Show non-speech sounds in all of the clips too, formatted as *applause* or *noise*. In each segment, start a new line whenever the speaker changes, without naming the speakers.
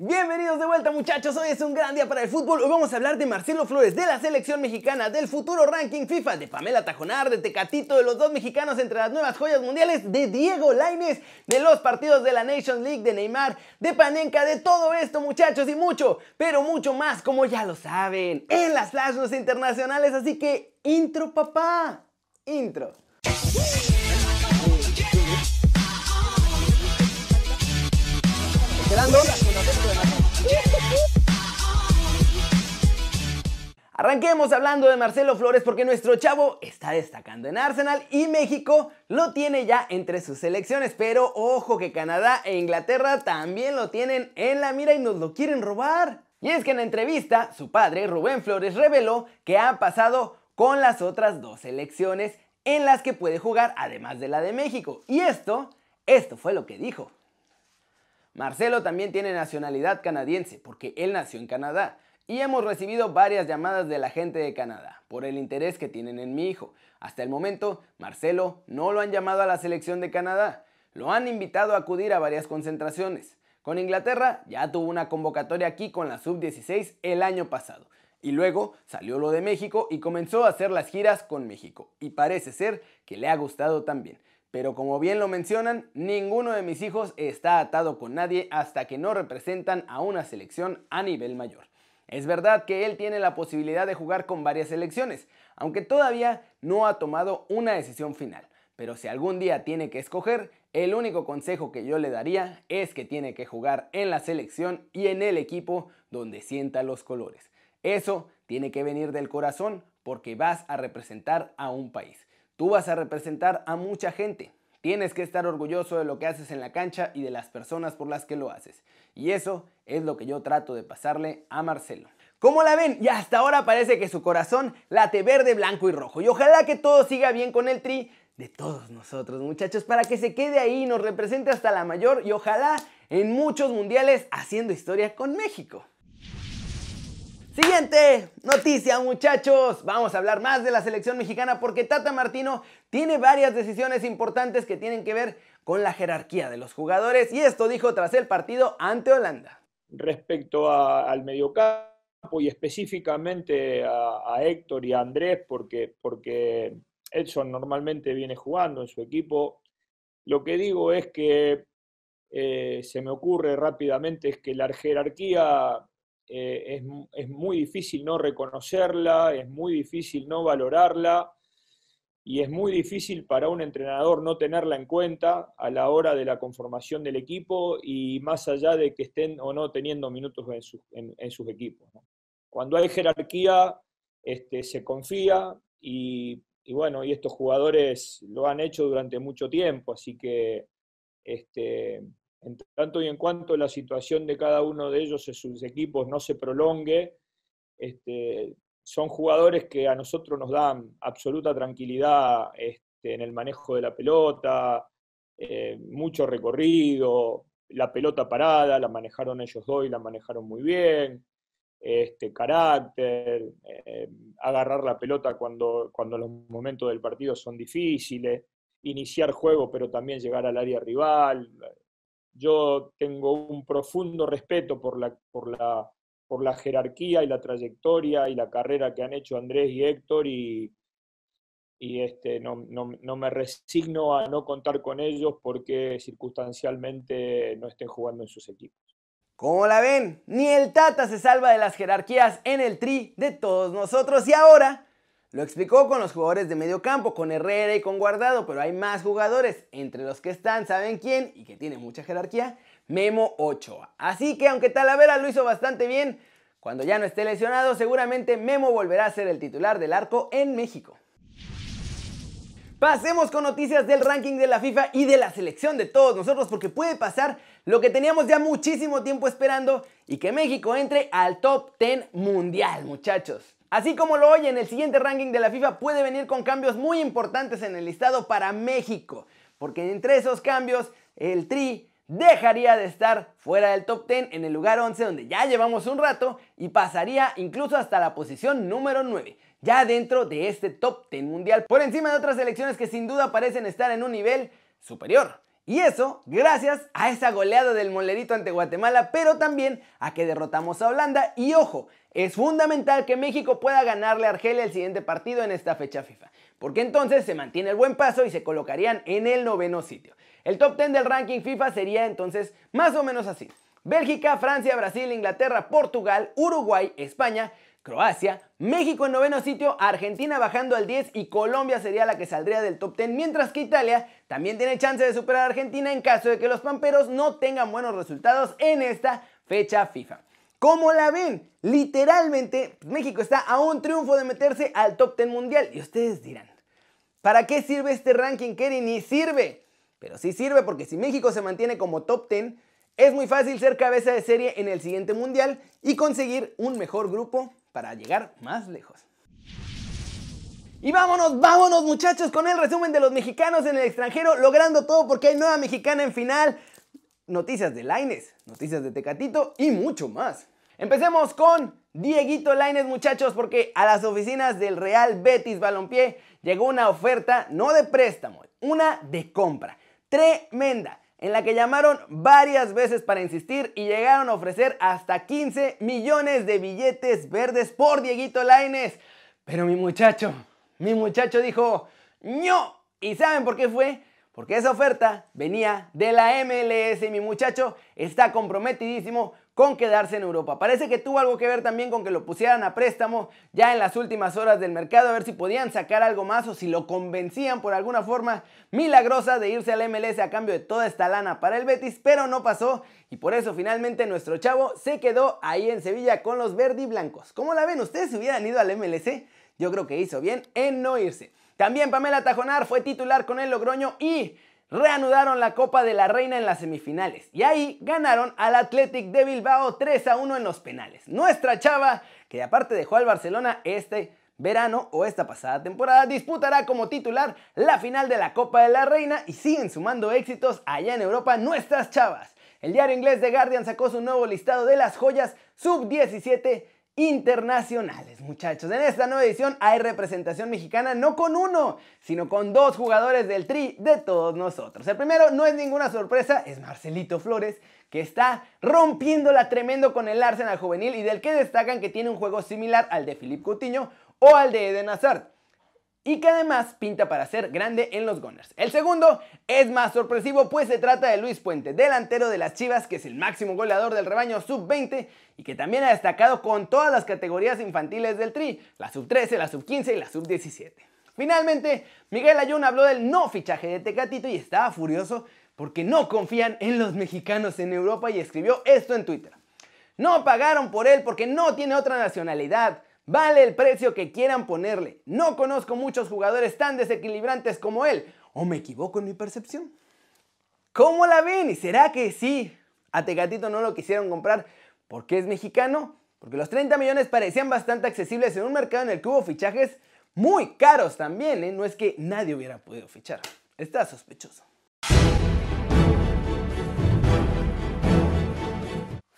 Bienvenidos de vuelta muchachos, hoy es un gran día para el fútbol. Hoy vamos a hablar de Marcelo Flores, de la selección mexicana, del futuro ranking FIFA, de Pamela Tajonar, de Tecatito, de los dos mexicanos entre las nuevas joyas mundiales, de Diego Lainez, de los partidos de la Nations League, de Neymar, de Panenka, de todo esto muchachos y mucho, pero mucho más como ya lo saben, en las flash internacionales. Así que, intro papá, intro. Arranquemos hablando de Marcelo Flores porque nuestro chavo está destacando en Arsenal y México lo tiene ya entre sus selecciones, pero ojo que Canadá e Inglaterra también lo tienen en la mira y nos lo quieren robar. Y es que en la entrevista, su padre, Rubén Flores, reveló que ha pasado con las otras dos selecciones en las que puede jugar además de la de México. Y esto, esto fue lo que dijo. Marcelo también tiene nacionalidad canadiense porque él nació en Canadá y hemos recibido varias llamadas de la gente de Canadá por el interés que tienen en mi hijo. Hasta el momento, Marcelo no lo han llamado a la selección de Canadá, lo han invitado a acudir a varias concentraciones. Con Inglaterra ya tuvo una convocatoria aquí con la sub-16 el año pasado. Y luego salió lo de México y comenzó a hacer las giras con México. Y parece ser que le ha gustado también. Pero como bien lo mencionan, ninguno de mis hijos está atado con nadie hasta que no representan a una selección a nivel mayor. Es verdad que él tiene la posibilidad de jugar con varias selecciones, aunque todavía no ha tomado una decisión final. Pero si algún día tiene que escoger, el único consejo que yo le daría es que tiene que jugar en la selección y en el equipo donde sienta los colores. Eso tiene que venir del corazón porque vas a representar a un país. Tú vas a representar a mucha gente. Tienes que estar orgulloso de lo que haces en la cancha y de las personas por las que lo haces. Y eso es lo que yo trato de pasarle a Marcelo. ¿Cómo la ven? Y hasta ahora parece que su corazón late verde, blanco y rojo. Y ojalá que todo siga bien con el tri de todos nosotros, muchachos, para que se quede ahí y nos represente hasta la mayor y ojalá en muchos mundiales haciendo historia con México. Siguiente noticia muchachos, vamos a hablar más de la selección mexicana porque Tata Martino tiene varias decisiones importantes que tienen que ver con la jerarquía de los jugadores y esto dijo tras el partido ante Holanda.
Respecto al mediocampo y específicamente a, Héctor y a Andrés porque, porque Edson normalmente viene jugando en su equipo, lo que digo es que eh, se me ocurre rápidamente es que la jerarquía eh, es, es, muy difícil no reconocerla, es muy difícil no valorarla y es muy difícil para un entrenador no tenerla en cuenta a la hora de la conformación del equipo y más allá de que estén o no teniendo minutos en, en, sus equipos. Cuando hay jerarquía, este, se confía y, y, bueno, y estos jugadores lo han hecho durante mucho tiempo, así que este, en tanto y en cuanto la situación de cada uno de ellos en sus equipos no se prolongue, este, son jugadores que a nosotros nos dan absoluta tranquilidad este, en el manejo de la pelota, eh, mucho recorrido, la pelota parada, la manejaron ellos dos y la manejaron muy bien, este, carácter, eh, agarrar la pelota cuando, cuando los momentos del partido son difíciles, iniciar juego pero también llegar al área rival, yo tengo un profundo respeto por la, por la, por la jerarquía y la trayectoria y la carrera que han hecho Andrés y Héctor y, y este, no, no, me resigno a no contar con ellos porque circunstancialmente no estén jugando en sus equipos.
¿Cómo la ven? Ni el Tata se salva de las jerarquías en el tri de todos nosotros y ahora lo explicó con los jugadores de medio campo, con Herrera y con Guardado, pero hay más jugadores, entre los que están, ¿saben quién? Y que tiene mucha jerarquía, Memo Ochoa. Así que aunque Talavera lo hizo bastante bien, cuando ya no esté lesionado, seguramente Memo volverá a ser el titular del arco en México. Pasemos con noticias del ranking de la FIFA y de la selección de todos nosotros porque puede pasar lo que teníamos ya muchísimo tiempo esperando y que México entre al top 10 mundial, muchachos. Así como lo oyen, el siguiente ranking de la FIFA puede venir con cambios muy importantes en el listado para México, porque entre esos cambios, el Tri dejaría de estar fuera del top 10 en el lugar 11 donde ya llevamos un rato y pasaría incluso hasta la posición número 9, ya dentro de este top 10 mundial, por encima de otras selecciones que sin duda parecen estar en un nivel superior. Y eso gracias a esa goleada del molerito ante Guatemala, pero también a que derrotamos a Holanda. Y ojo, es fundamental que México pueda ganarle a Argelia el siguiente partido en esta fecha FIFA, porque entonces se mantiene el buen paso y se colocarían en el noveno sitio. El top 10 del ranking FIFA sería entonces más o menos así. Bélgica, Francia, Brasil, Inglaterra, Portugal, Uruguay, España, Croacia, México en noveno sitio, Argentina bajando al 10 y Colombia sería la que saldría del top 10, mientras que Italia también tiene chance de superar a Argentina en caso de que los pamperos no tengan buenos resultados en esta fecha FIFA. ¿Cómo la ven? Literalmente, México está a un triunfo de meterse al top 10 mundial. Y ustedes dirán, ¿para qué sirve este ranking, Kerry? Ni sirve. Pero sí sirve porque si México se mantiene como top 10, es muy fácil ser cabeza de serie en el siguiente mundial y conseguir un mejor grupo para llegar más lejos. Y vámonos, vámonos muchachos con el resumen de los mexicanos en el extranjero, logrando todo porque hay nueva mexicana en final. Noticias de Laines, noticias de Tecatito y mucho más. Empecemos con Dieguito Laines muchachos porque a las oficinas del Real Betis Balompié llegó una oferta no de préstamo, una de compra. Tremenda en la que llamaron varias veces para insistir y llegaron a ofrecer hasta 15 millones de billetes verdes por Dieguito Laines. Pero mi muchacho, mi muchacho dijo, ¡No! ¿Y saben por qué fue? Porque esa oferta venía de la MLS y mi muchacho está comprometidísimo con quedarse en Europa. Parece que tuvo algo que ver también con que lo pusieran a préstamo ya en las últimas horas del mercado, a ver si podían sacar algo más o si lo convencían por alguna forma milagrosa de irse al MLS a cambio de toda esta lana para el Betis, pero no pasó y por eso finalmente nuestro chavo se quedó ahí en Sevilla con los verdi blancos. ¿Cómo la ven? ¿Ustedes se hubieran ido al MLS? Yo creo que hizo bien en no irse. También Pamela Tajonar fue titular con el Logroño y reanudaron la Copa de la Reina en las semifinales y ahí ganaron al Athletic de Bilbao 3 a 1 en los penales. Nuestra chava, que aparte dejó al Barcelona este verano o esta pasada temporada, disputará como titular la final de la Copa de la Reina y siguen sumando éxitos allá en Europa nuestras chavas. El diario inglés The Guardian sacó su nuevo listado de las joyas sub-17 internacionales, muchachos. En esta nueva edición hay representación mexicana no con uno, sino con dos jugadores del tri de todos nosotros. El primero no es ninguna sorpresa, es Marcelito Flores, que está rompiéndola tremendo con el Arsenal juvenil y del que destacan que tiene un juego similar al de Philippe Coutinho o al de Eden Hazard y que además pinta para ser grande en los Gunners. El segundo es más sorpresivo pues se trata de Luis Puente, delantero de las Chivas que es el máximo goleador del rebaño sub-20 y que también ha destacado con todas las categorías infantiles del Tri, la sub-13, la sub-15 y la sub-17. Finalmente, Miguel Ayun habló del no fichaje de Tecatito y estaba furioso porque no confían en los mexicanos en Europa y escribió esto en Twitter. No pagaron por él porque no tiene otra nacionalidad. Vale el precio que quieran ponerle. No conozco muchos jugadores tan desequilibrantes como él. ¿O me equivoco en mi percepción? ¿Cómo la ven? ¿Y será que sí? A Tegatito no lo quisieron comprar porque es mexicano. Porque los 30 millones parecían bastante accesibles en un mercado en el que hubo fichajes muy caros también. ¿eh? No es que nadie hubiera podido fichar. Está sospechoso.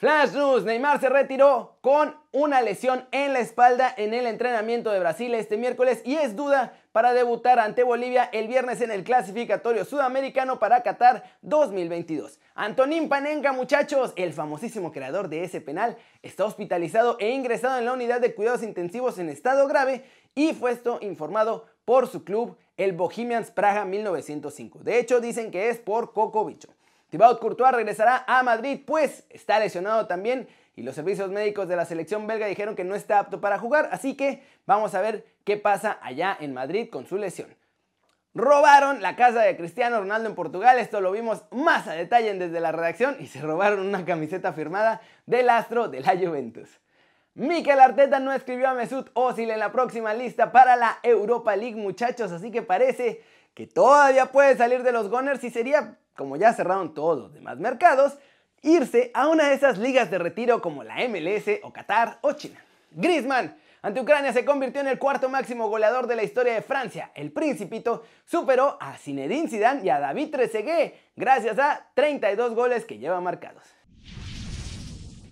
Flash News, Neymar se retiró con una lesión en la espalda en el entrenamiento de Brasil este miércoles y es duda para debutar ante Bolivia el viernes en el clasificatorio sudamericano para Qatar 2022. Antonín Panenka, muchachos, el famosísimo creador de ese penal, está hospitalizado e ingresado en la unidad de cuidados intensivos en estado grave y fue esto informado por su club, el Bohemians Praga 1905. De hecho, dicen que es por Coco Bicho. Thibaut Courtois regresará a Madrid, pues está lesionado también y los servicios médicos de la selección belga dijeron que no está apto para jugar, así que vamos a ver qué pasa allá en Madrid con su lesión. Robaron la casa de Cristiano Ronaldo en Portugal, esto lo vimos más a detalle desde la redacción y se robaron una camiseta firmada del astro de la Juventus. Mikel Arteta no escribió a Mesut Özil en la próxima lista para la Europa League, muchachos, así que parece que todavía puede salir de los Gunners y sería como ya cerraron todos los demás mercados, irse a una de esas ligas de retiro como la MLS o Qatar o China. Griezmann ante Ucrania se convirtió en el cuarto máximo goleador de la historia de Francia. El Principito superó a Zinedine Zidane y a David Trezeguet gracias a 32 goles que lleva marcados.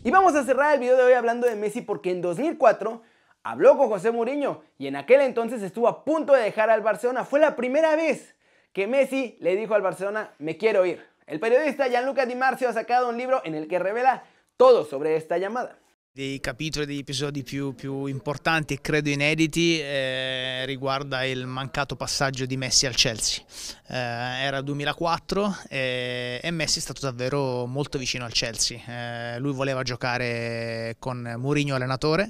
Y vamos a cerrar el video de hoy hablando de Messi porque en 2004 habló con José Mourinho y en aquel entonces estuvo a punto de dejar al Barcelona. Fue la primera vez que Messi le dijo al Barcelona, me quiero ir. El periodista Gianluca Di Marzio ha sacado un libro en el que revela todo sobre esta llamada.
Dei capitoli, degli episodi più, più importanti e credo inediti eh, riguarda il mancato passaggio di Messi al Chelsea. Eh, era 2004 e, e, Messi è stato davvero molto vicino al Chelsea. Eh, lui voleva giocare con Mourinho allenatore,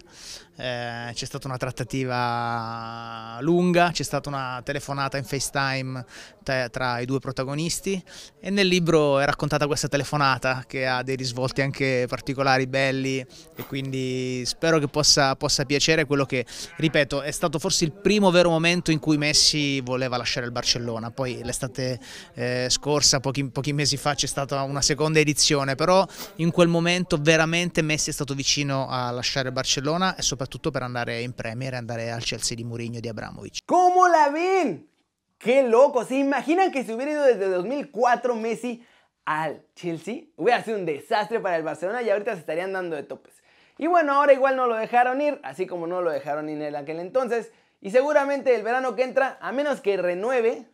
eh, c'è stata una trattativa lunga, c'è stata una telefonata in FaceTime tra, tra i due protagonisti e nel libro è raccontata questa telefonata che ha dei risvolti anche particolari, belli e quindi spero che possa, possa piacere quello che, ripeto, è stato forse il primo vero momento in cui Messi voleva lasciare il Barcellona, poi l'estate eh, scorsa, pochi, pochi mesi fa, c'è stata una seconda edizione, però in quel momento veramente Messi è stato vicino a lasciare il Barcellona e soprattutto per andare in Premier e andare al Chelsea di Mourinho di Abramovich.
¿Cómo la ven? ¡Qué loco! ¿Se imaginan que si hubiera ido desde 2004 Messi al Chelsea? Hubiera sido un desastre para el Barcelona y ahorita se estarían dando de topes. Y bueno, ahora igual no lo dejaron ir, así como no lo dejaron ir en aquel entonces. Y seguramente el verano que entra, a menos que renueve,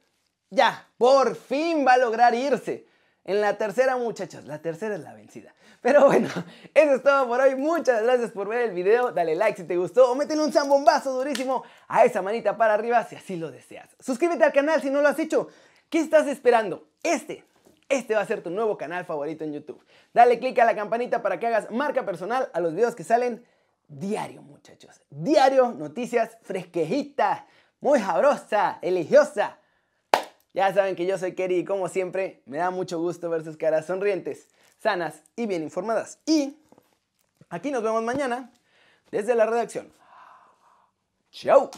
ya, por fin va a lograr irse. En la tercera, muchachos, la tercera es la vencida. Pero bueno, *laughs* eso es todo por hoy. Muchas gracias por ver el video. Dale like si te gustó o métele un zambombazo durísimo a esa manita para arriba si así lo deseas. Suscríbete al canal si no lo has hecho. ¿Qué estás esperando? Este, este va a ser tu nuevo canal favorito en YouTube. Dale click a la campanita para que hagas marca personal a los videos que salen diario, muchachos. Diario, noticias fresquejitas, muy sabrosa, religiosa ya saben que yo soy Kerry y como siempre me da mucho gusto ver sus caras sonrientes, sanas y bien informadas. Y aquí nos vemos mañana desde la redacción. ¡Chao!